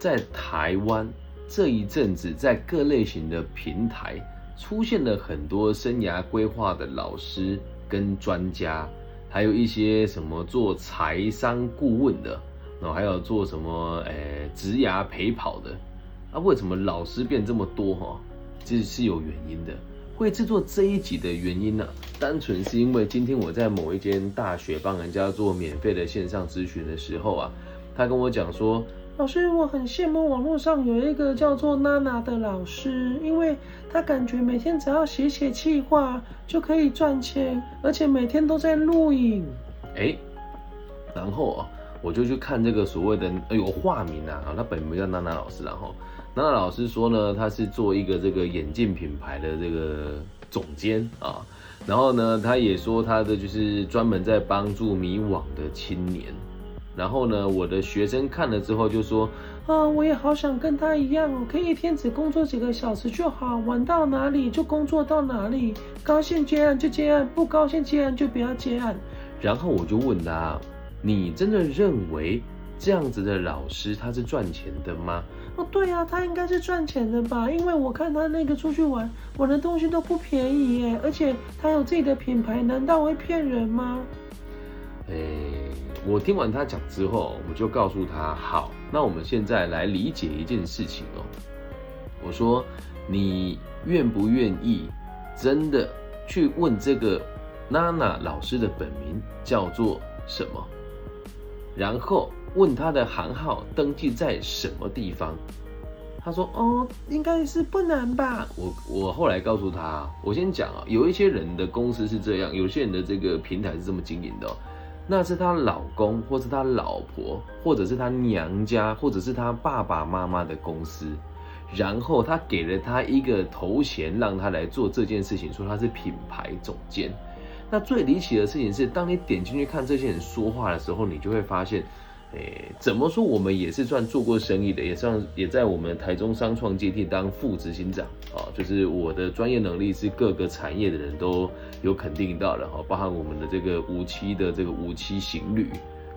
在台湾这一阵子，在各类型的平台出现了很多生涯规划的老师跟专家，还有一些什么做财商顾问的，然后还有做什么诶职涯陪跑的，啊，为什么老师变这么多哈？这是有原因的。会制作这一集的原因呢，单纯是因为今天我在某一间大学帮人家做免费的线上咨询的时候啊，他跟我讲说，老师，我很羡慕网络上有一个叫做娜娜的老师，因为他感觉每天只要写写气话就可以赚钱，而且每天都在录影。哎，然后啊，我就去看这个所谓的哎有化名啊，他本名叫娜娜老师，然后。娜娜老师说呢，他是做一个这个眼镜品牌的这个总监啊，然后呢，他也说他的就是专门在帮助迷惘的青年，然后呢，我的学生看了之后就说，啊，我也好想跟他一样，可以一天只工作几个小时就好，玩到哪里就工作到哪里，高兴接案就接案，不高兴接案就不要接案。然后我就问他，你真的认为这样子的老师他是赚钱的吗？哦，对呀，他应该是赚钱的吧？因为我看他那个出去玩，玩的东西都不便宜耶，而且他有自己的品牌，难道会骗人吗？哎，我听完他讲之后，我就告诉他，好，那我们现在来理解一件事情哦。我说，你愿不愿意真的去问这个娜娜老师的本名叫做什么？然后。问他的行号登记在什么地方？他说：“哦，应该是不难吧。”我我后来告诉他，我先讲啊，有一些人的公司是这样，有些人的这个平台是这么经营的，那是他老公，或是他老婆，或者是他娘家，或者是他爸爸妈妈的公司，然后他给了他一个头衔，让他来做这件事情，说他是品牌总监。那最离奇的事情是，当你点进去看这些人说话的时候，你就会发现。诶，怎么说？我们也是算做过生意的，也算也在我们台中商创阶梯当副执行长啊。就是我的专业能力是各个产业的人都有肯定到的哈，包含我们的这个五期的这个五期行旅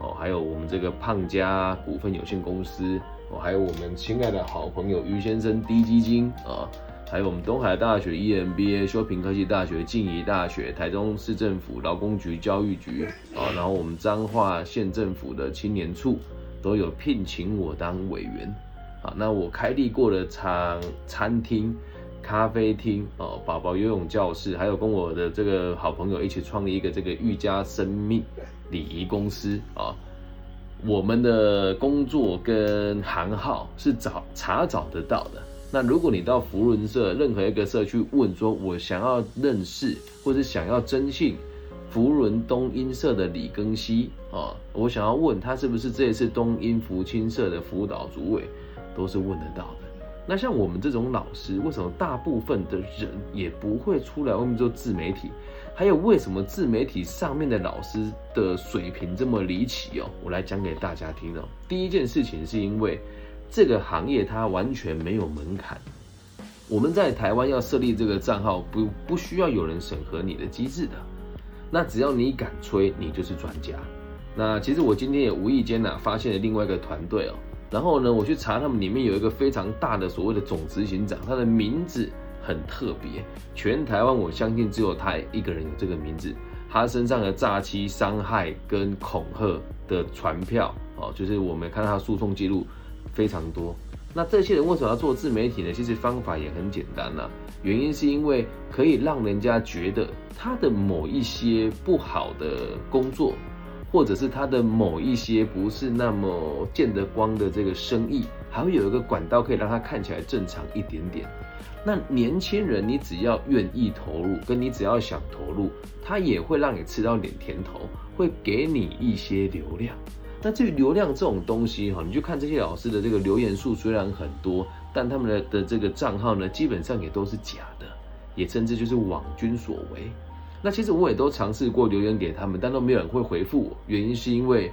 哦，还有我们这个胖家股份有限公司哦，还有我们亲爱的好朋友于先生低基金啊。还有我们东海大学 EMBA、修平科技大学、静宜大学、台中市政府劳工局、教育局啊，然后我们彰化县政府的青年处都有聘请我当委员啊。那我开立过的餐餐厅、咖啡厅哦，宝宝游泳教室，还有跟我的这个好朋友一起创立一个这个愈家生命礼仪公司啊。我们的工作跟行号是找查找得到的。那如果你到福伦社任何一个社区问说，我想要认识或者想要征信福伦东音社的李庚希啊，我想要问他是不是这一次东音福清社的辅导主委，都是问得到的。那像我们这种老师，为什么大部分的人也不会出来外面做自媒体？还有为什么自媒体上面的老师的水平这么离奇哦？我来讲给大家听哦。第一件事情是因为。这个行业它完全没有门槛，我们在台湾要设立这个账号，不不需要有人审核你的机制的，那只要你敢吹，你就是专家。那其实我今天也无意间呢发现了另外一个团队哦，然后呢我去查他们里面有一个非常大的所谓的总执行长，他的名字很特别，全台湾我相信只有他一个人有这个名字，他身上的诈欺、伤害跟恐吓的传票哦，就是我们看他诉讼记录。非常多，那这些人为什么要做自媒体呢？其实方法也很简单呐，原因是因为可以让人家觉得他的某一些不好的工作，或者是他的某一些不是那么见得光的这个生意，还会有一个管道可以让他看起来正常一点点。那年轻人，你只要愿意投入，跟你只要想投入，他也会让你吃到点甜头，会给你一些流量。那至于流量这种东西哈，你就看这些老师的这个留言数虽然很多，但他们的的这个账号呢，基本上也都是假的，也甚至就是网军所为。那其实我也都尝试过留言给他们，但都没有人会回复我。原因是因为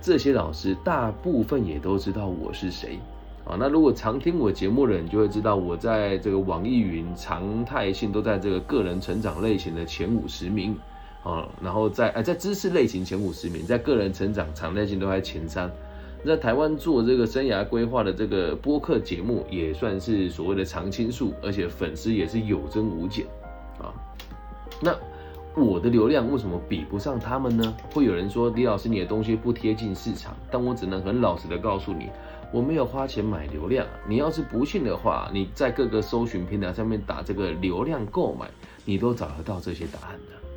这些老师大部分也都知道我是谁啊。那如果常听我节目的人就会知道，我在这个网易云常态性都在这个个人成长类型的前五十名。啊，然后在呃在知识类型前五十名，在个人成长常态性都在前三，在台湾做这个生涯规划的这个播客节目，也算是所谓的常青树，而且粉丝也是有增无减啊。那我的流量为什么比不上他们呢？会有人说李老师你的东西不贴近市场，但我只能很老实的告诉你，我没有花钱买流量。你要是不信的话，你在各个搜寻平台上面打这个流量购买，你都找得到这些答案的。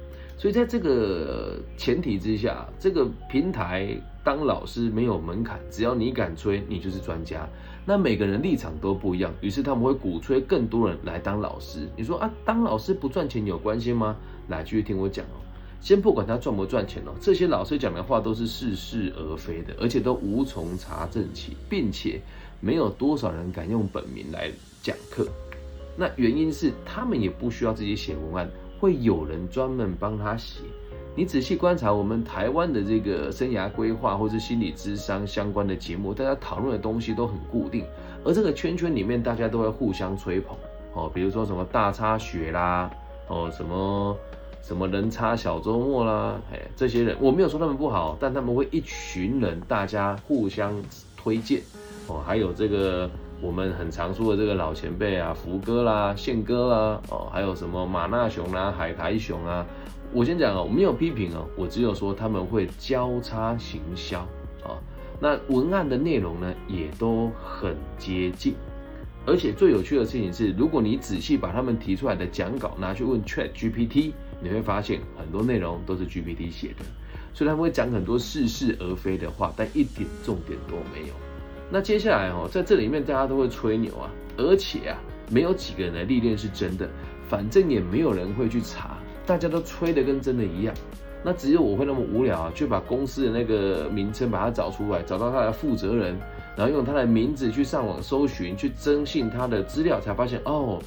所以在这个前提之下，这个平台当老师没有门槛，只要你敢吹，你就是专家。那每个人立场都不一样，于是他们会鼓吹更多人来当老师。你说啊，当老师不赚钱有关系吗？来，继续听我讲哦。先不管他赚不赚钱哦，这些老师讲的话都是似是而非的，而且都无从查证起，并且没有多少人敢用本名来讲课。那原因是他们也不需要自己写文案。会有人专门帮他写。你仔细观察我们台湾的这个生涯规划或是心理智商相关的节目，大家讨论的东西都很固定，而这个圈圈里面大家都会互相吹捧哦，比如说什么大差雪啦，哦什么什么人差小周末啦，哎这些人我没有说他们不好，但他们会一群人大家互相推荐哦，还有这个。我们很常说的这个老前辈啊，福哥啦、宪哥啦，哦，还有什么马纳熊啦、海苔熊啊，我先讲哦，我没有批评哦，我只有说他们会交叉行销啊。那文案的内容呢，也都很接近，而且最有趣的事情是，如果你仔细把他们提出来的讲稿拿去问 Chat GPT，你会发现很多内容都是 GPT 写的，虽然会讲很多似是而非的话，但一点重点都没有。那接下来哦，在这里面大家都会吹牛啊，而且啊，没有几个人的历练是真的，反正也没有人会去查，大家都吹的跟真的一样。那只有我会那么无聊啊，去把公司的那个名称把它找出来，找到他的负责人，然后用他的名字去上网搜寻，去征信他的资料，才发现哦，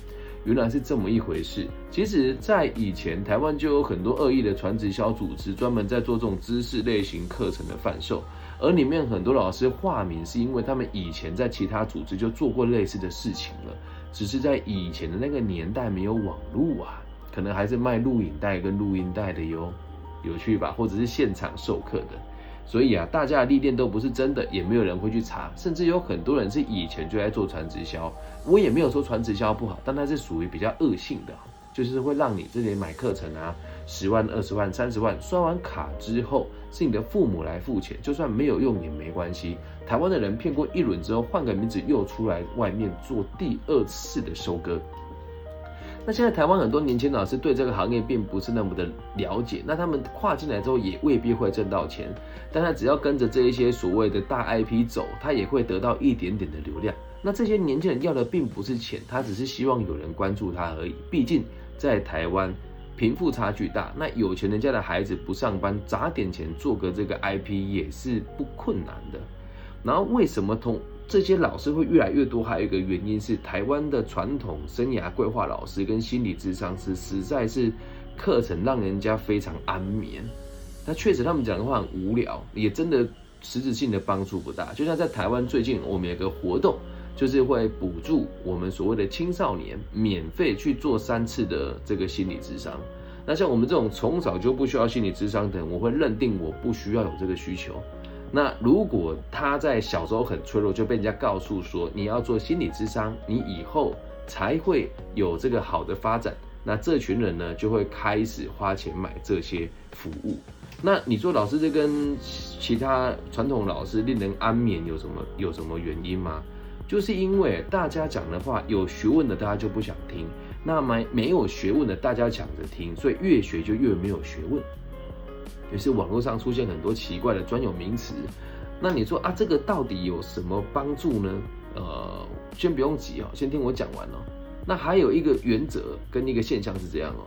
原来是这么一回事。其实，在以前台湾就有很多恶意的传直销组织，专门在做这种知识类型课程的贩售。而里面很多老师化名，是因为他们以前在其他组织就做过类似的事情了，只是在以前的那个年代没有网络啊，可能还是卖录影带跟录音带的哟，有趣吧？或者是现场授课的，所以啊，大家的历练都不是真的，也没有人会去查，甚至有很多人是以前就在做传直销，我也没有说传直销不好，但它是属于比较恶性的，就是会让你这里买课程啊。十万、二十万、三十万，刷完卡之后是你的父母来付钱，就算没有用也没关系。台湾的人骗过一轮之后，换个名字又出来外面做第二次的收割。那现在台湾很多年轻老师对这个行业并不是那么的了解，那他们跨进来之后也未必会挣到钱，但他只要跟着这一些所谓的大 IP 走，他也会得到一点点的流量。那这些年轻人要的并不是钱，他只是希望有人关注他而已。毕竟在台湾。贫富差距大，那有钱人家的孩子不上班，砸点钱做个这个 IP 也是不困难的。然后为什么同这些老师会越来越多？还有一个原因是台湾的传统生涯规划老师跟心理智商师实在是课程让人家非常安眠。那确实他们讲的话很无聊，也真的实质性的帮助不大。就像在台湾最近我们有个活动。就是会补助我们所谓的青少年免费去做三次的这个心理智商。那像我们这种从小就不需要心理智商的人，我会认定我不需要有这个需求。那如果他在小时候很脆弱，就被人家告诉说你要做心理智商，你以后才会有这个好的发展。那这群人呢，就会开始花钱买这些服务。那你说老师这跟其他传统老师令人安眠有什么有什么原因吗？就是因为大家讲的话有学问的，大家就不想听；那么没有学问的，大家抢着听，所以越学就越没有学问。于是网络上出现很多奇怪的专有名词。那你说啊，这个到底有什么帮助呢？呃，先不用急哦，先听我讲完哦。那还有一个原则跟一个现象是这样哦，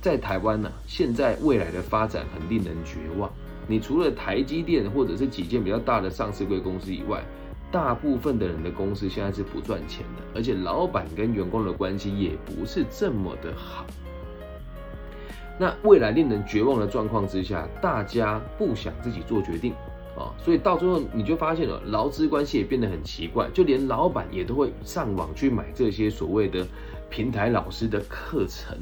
在台湾呢，现在未来的发展很令人绝望。你除了台积电或者是几件比较大的上市贵公司以外，大部分的人的公司现在是不赚钱的，而且老板跟员工的关系也不是这么的好。那未来令人绝望的状况之下，大家不想自己做决定啊，所以到最后你就发现了劳资关系也变得很奇怪，就连老板也都会上网去买这些所谓的平台老师的课程。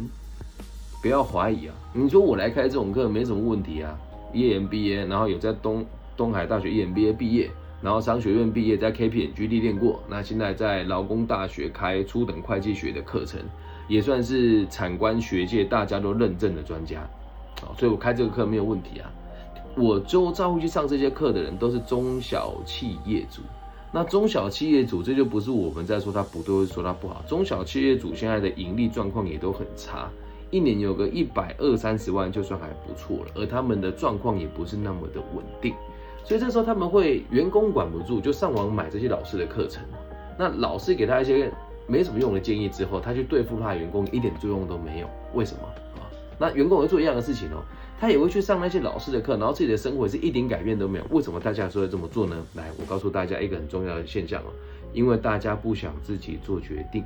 不要怀疑啊，你说我来开这种课没什么问题啊，EMBA，然后有在东。东海大学 EMBA 毕业，然后商学院毕业，在 KPMG 历练过，那现在在劳工大学开初等会计学的课程，也算是产官学界大家都认证的专家，所以我开这个课没有问题啊。我周遭会去上这些课的人都是中小企业主，那中小企业主这就不是我们在说他不对，说他不好。中小企业主现在的盈利状况也都很差，一年有个一百二三十万就算还不错了，而他们的状况也不是那么的稳定，所以这时候他们会员工管不住，就上网买这些老师的课程。那老师给他一些没什么用的建议之后，他去对付他的员工一点作用都没有。为什么啊？那员工会做一样的事情哦。他也会去上那些老师的课，然后自己的生活是一点改变都没有。为什么大家说要这么做呢？来，我告诉大家一个很重要的现象哦，因为大家不想自己做决定，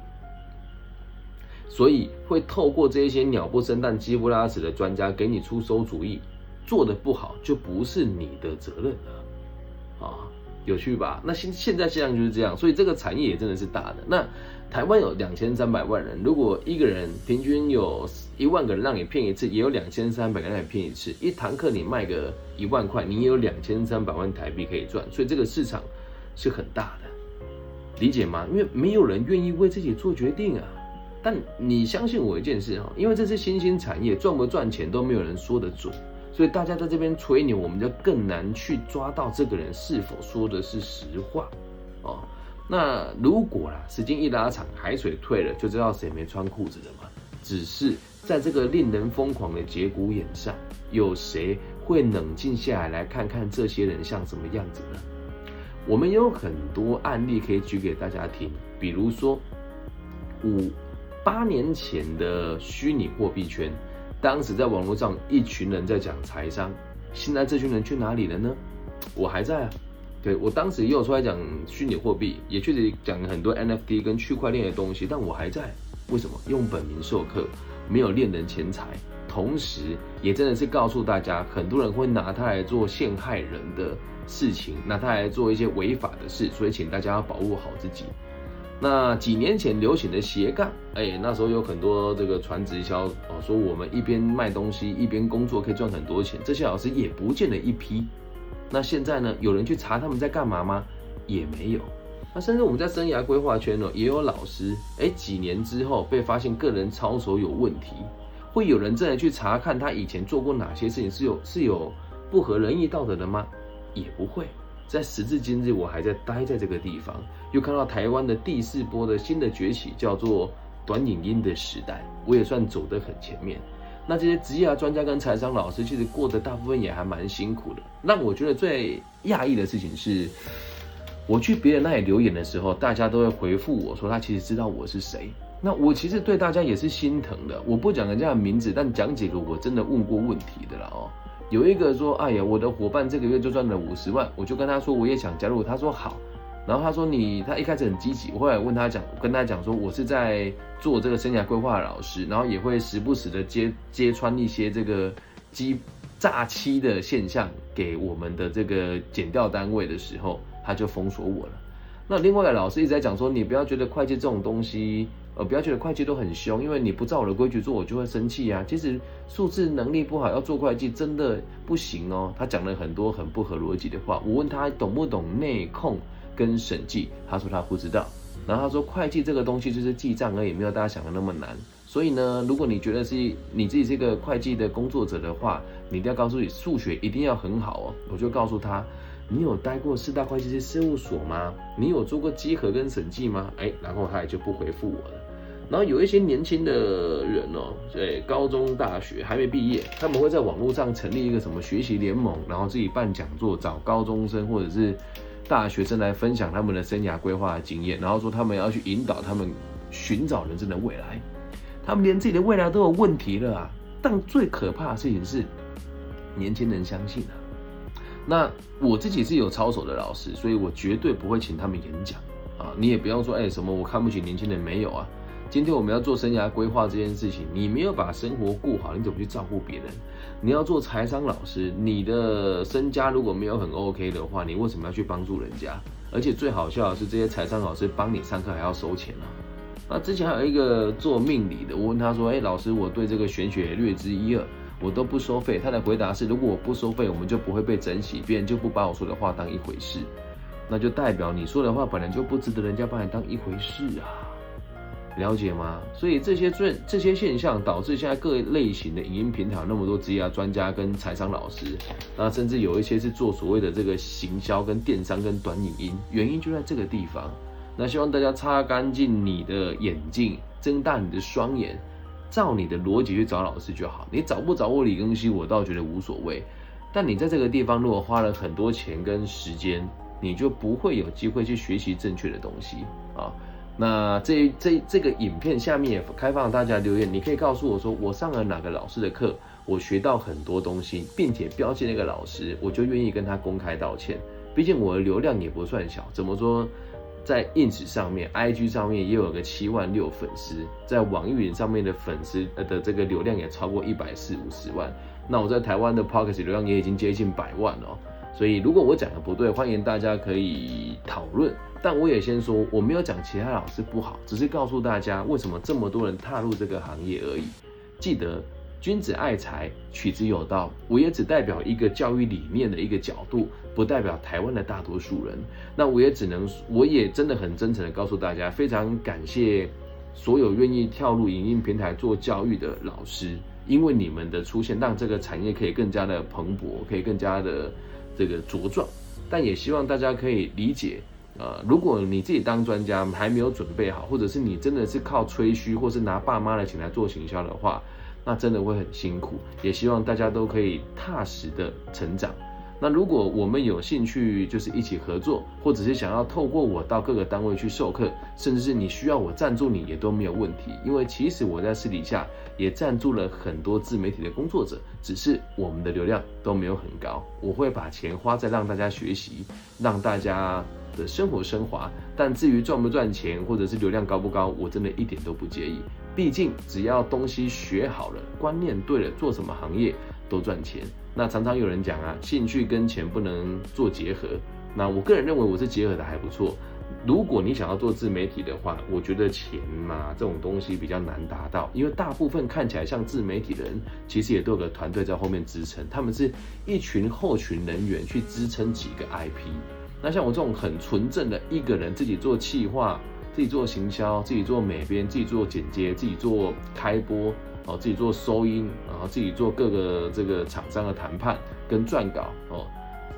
所以会透过这一些鸟不生蛋、鸡不拉屎的专家给你出馊主意，做的不好就不是你的责任了啊，有趣吧？那现现在现象就是这样，所以这个产业也真的是大的。那台湾有两千三百万人，如果一个人平均有。一万个人让你骗一次，也有两千三百个人让你骗一次。一堂课你卖个一万块，你也有两千三百万台币可以赚，所以这个市场是很大的，理解吗？因为没有人愿意为自己做决定啊。但你相信我一件事哈，因为这是新兴产业，赚不赚钱都没有人说得准，所以大家在这边吹牛，我们就更难去抓到这个人是否说的是实话哦。那如果啦，时间一拉长，海水退了，就知道谁没穿裤子的嘛。只是。在这个令人疯狂的节骨眼上，有谁会冷静下来来看看这些人像什么样子呢？我们有很多案例可以举给大家听，比如说五八年前的虚拟货币圈，当时在网络上一群人在讲财商，现在这群人去哪里了呢？我还在啊，对我当时也有出来讲虚拟货币，也确实讲了很多 NFT 跟区块链的东西，但我还在，为什么？用本名授课。没有恋人钱财，同时也真的是告诉大家，很多人会拿它来做陷害人的事情，拿它来做一些违法的事，所以请大家要保护好自己。那几年前流行的斜杠，哎，那时候有很多这个传直销哦，说我们一边卖东西一边工作可以赚很多钱，这些老师也不见了一批。那现在呢，有人去查他们在干嘛吗？也没有。那甚至我们在生涯规划圈呢，也有老师，哎，几年之后被发现个人操守有问题，会有人真的去查看他以前做过哪些事情是有是有不合仁义道德的吗？也不会。在时至今日，我还在待在这个地方，又看到台湾的第四波的新的崛起，叫做短影音的时代，我也算走得很前面。那这些职业专家跟财商老师，其实过得大部分也还蛮辛苦的。让我觉得最讶异的事情是。我去别人那里留言的时候，大家都会回复我说他其实知道我是谁。那我其实对大家也是心疼的。我不讲人家的名字，但讲几个我真的问过问题的了哦。有一个说：“哎呀，我的伙伴这个月就赚了五十万。”我就跟他说我也想加入，他说好。然后他说你，他一开始很积极。我后来问他讲，跟他讲说我是在做这个生涯规划的老师，然后也会时不时的揭揭穿一些这个机诈欺的现象给我们的这个减掉单位的时候。他就封锁我了。那另外的老师一直在讲说，你不要觉得会计这种东西，呃，不要觉得会计都很凶，因为你不照我的规矩做，我就会生气啊。其实数字能力不好要做会计真的不行哦。他讲了很多很不合逻辑的话。我问他懂不懂内控跟审计，他说他不知道。然后他说会计这个东西就是记账而已，没有大家想的那么难。所以呢，如果你觉得是你自己是个会计的工作者的话，你一定要告诉你数学一定要很好哦。我就告诉他。你有待过四大会计师事务所吗？你有做过稽核跟审计吗？哎，然后他也就不回复我了。然后有一些年轻的人哦，对，高中、大学还没毕业，他们会在网络上成立一个什么学习联盟，然后自己办讲座，找高中生或者是大学生来分享他们的生涯规划的经验，然后说他们要去引导他们寻找人生的未来。他们连自己的未来都有问题了啊！但最可怕的事情是，年轻人相信啊。那我自己是有操守的老师，所以我绝对不会请他们演讲啊！你也不要说，哎，什么我看不起年轻人，没有啊。今天我们要做生涯规划这件事情，你没有把生活过好，你怎么去照顾别人？你要做财商老师，你的身家如果没有很 OK 的话，你为什么要去帮助人家？而且最好笑的是，这些财商老师帮你上课还要收钱啊！那之前还有一个做命理的，我问他说，哎，老师，我对这个玄学略知一二。我都不收费。他的回答是：如果我不收费，我们就不会被整洗，别人就不把我说的话当一回事。那就代表你说的话本来就不值得人家把你当一回事啊，了解吗？所以这些这这些现象导致现在各类型的影音平台那么多职业专家跟财商老师，那甚至有一些是做所谓的这个行销跟电商跟短影音，原因就在这个地方。那希望大家擦干净你的眼镜，睁大你的双眼，照你的逻辑去找老师就好。你找不找我李庚希，我倒觉得无所谓。但你在这个地方如果花了很多钱跟时间，你就不会有机会去学习正确的东西啊。那这这这个影片下面也开放大家留言，你可以告诉我说我上了哪个老师的课，我学到很多东西，并且标记那个老师，我就愿意跟他公开道歉。毕竟我的流量也不算小，怎么说，在 ins 上面、IG 上面也有个七万六粉丝，在网易云上面的粉丝呃的这个流量也超过一百四五十万。那我在台湾的 p o c k e t 流量也已经接近百万了。所以，如果我讲的不对，欢迎大家可以讨论。但我也先说，我没有讲其他老师不好，只是告诉大家为什么这么多人踏入这个行业而已。记得，君子爱财，取之有道。我也只代表一个教育理念的一个角度，不代表台湾的大多数人。那我也只能，我也真的很真诚的告诉大家，非常感谢所有愿意跳入影音平台做教育的老师，因为你们的出现，让这个产业可以更加的蓬勃，可以更加的。这个茁壮，但也希望大家可以理解，呃，如果你自己当专家还没有准备好，或者是你真的是靠吹嘘，或是拿爸妈的钱来做行销的话，那真的会很辛苦。也希望大家都可以踏实的成长。那如果我们有兴趣，就是一起合作，或者是想要透过我到各个单位去授课，甚至是你需要我赞助你，也都没有问题。因为其实我在私底下也赞助了很多自媒体的工作者，只是我们的流量都没有很高。我会把钱花在让大家学习，让大家的生活升华。但至于赚不赚钱，或者是流量高不高，我真的一点都不介意。毕竟只要东西学好了，观念对了，做什么行业都赚钱。那常常有人讲啊，兴趣跟钱不能做结合。那我个人认为我是结合的还不错。如果你想要做自媒体的话，我觉得钱嘛这种东西比较难达到，因为大部分看起来像自媒体的人，其实也都有个团队在后面支撑，他们是一群后群人员去支撑几个 IP。那像我这种很纯正的一个人自己做企划、自己做行销、自己做美编、自己做剪接、自己做开播。哦，自己做收音，然后自己做各个这个厂商的谈判跟撰稿哦，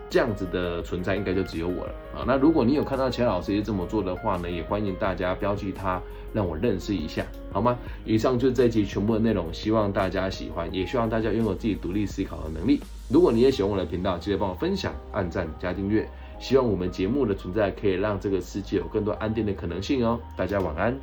这样子的存在应该就只有我了啊。那如果你有看到钱老师也这么做的话呢，也欢迎大家标记他，让我认识一下，好吗？以上就是这一集全部的内容，希望大家喜欢，也希望大家拥有自己独立思考的能力。如果你也喜欢我的频道，记得帮我分享、按赞、加订阅。希望我们节目的存在可以让这个世界有更多安定的可能性哦。大家晚安。